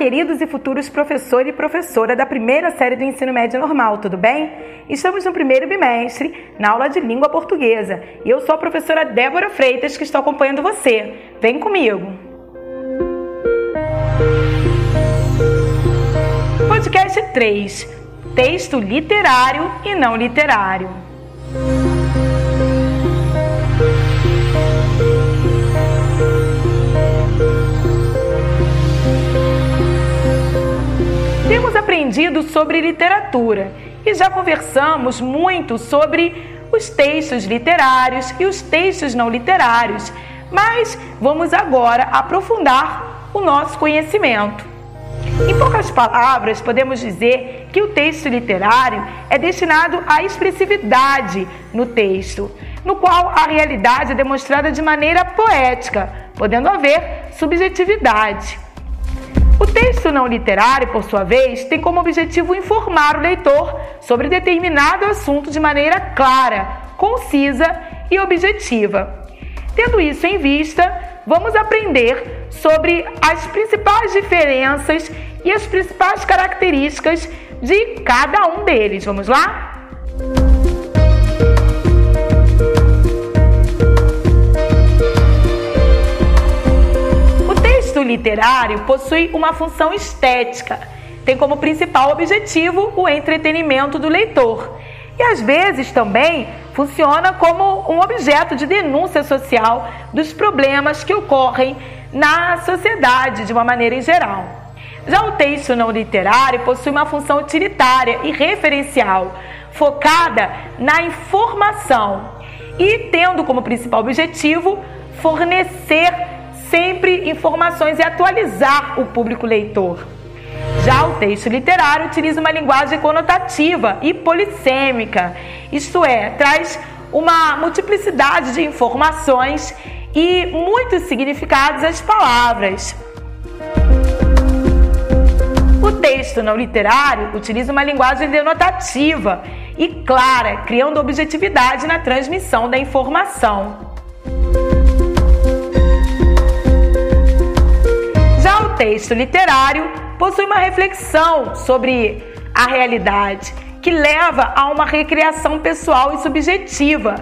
queridos e futuros professor e professora da primeira série do ensino médio normal, tudo bem? Estamos no primeiro bimestre, na aula de língua portuguesa, e eu sou a professora Débora Freitas que estou acompanhando você. Vem comigo! Podcast 3: Texto literário e não literário. Temos aprendido sobre literatura e já conversamos muito sobre os textos literários e os textos não literários, mas vamos agora aprofundar o nosso conhecimento. Em poucas palavras, podemos dizer que o texto literário é destinado à expressividade no texto, no qual a realidade é demonstrada de maneira poética, podendo haver subjetividade. Texto não literário, por sua vez, tem como objetivo informar o leitor sobre determinado assunto de maneira clara, concisa e objetiva. Tendo isso em vista, vamos aprender sobre as principais diferenças e as principais características de cada um deles. Vamos lá? Texto literário possui uma função estética, tem como principal objetivo o entretenimento do leitor. E às vezes também funciona como um objeto de denúncia social dos problemas que ocorrem na sociedade de uma maneira em geral. Já o texto não literário possui uma função utilitária e referencial, focada na informação e tendo como principal objetivo fornecer sempre informações e atualizar o público leitor. Já o texto literário utiliza uma linguagem conotativa e polissêmica, isto é, traz uma multiplicidade de informações e muitos significados às palavras. O texto não literário utiliza uma linguagem denotativa e clara, criando objetividade na transmissão da informação. Texto literário possui uma reflexão sobre a realidade, que leva a uma recriação pessoal e subjetiva.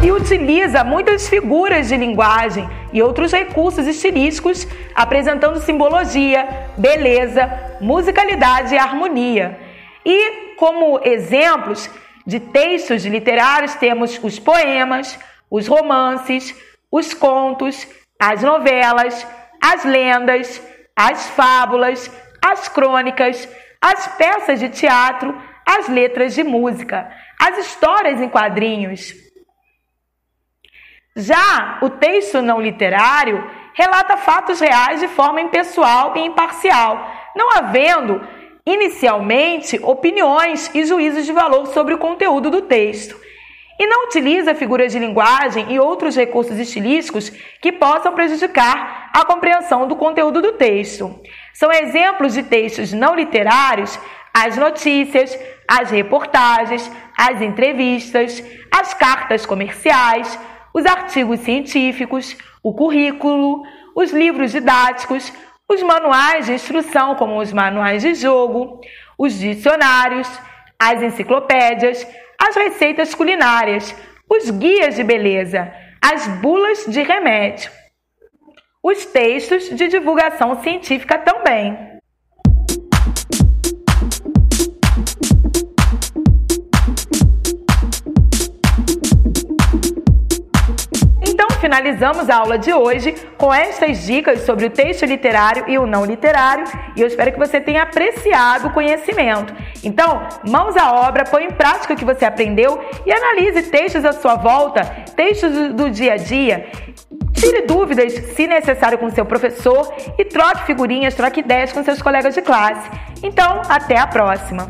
E utiliza muitas figuras de linguagem e outros recursos estilísticos, apresentando simbologia, beleza, musicalidade e harmonia. E como exemplos de textos literários temos os poemas, os romances, os contos, as novelas, as lendas, as fábulas, as crônicas, as peças de teatro, as letras de música, as histórias em quadrinhos. Já o texto não literário relata fatos reais de forma impessoal e imparcial, não havendo inicialmente opiniões e juízos de valor sobre o conteúdo do texto e não utiliza figuras de linguagem e outros recursos estilísticos que possam prejudicar a compreensão do conteúdo do texto. São exemplos de textos não literários as notícias, as reportagens, as entrevistas, as cartas comerciais, os artigos científicos, o currículo, os livros didáticos, os manuais de instrução, como os manuais de jogo, os dicionários, as enciclopédias, as receitas culinárias, os guias de beleza, as bulas de remédio, os textos de divulgação científica também. finalizamos a aula de hoje com estas dicas sobre o texto literário e o não literário e eu espero que você tenha apreciado o conhecimento. Então, mãos à obra, põe em prática o que você aprendeu e analise textos à sua volta, textos do, dia a dia. Tire dúvidas, se necessário, com seu professor e troque figurinhas, troque ideias com seus colegas de classe. Então, até a próxima!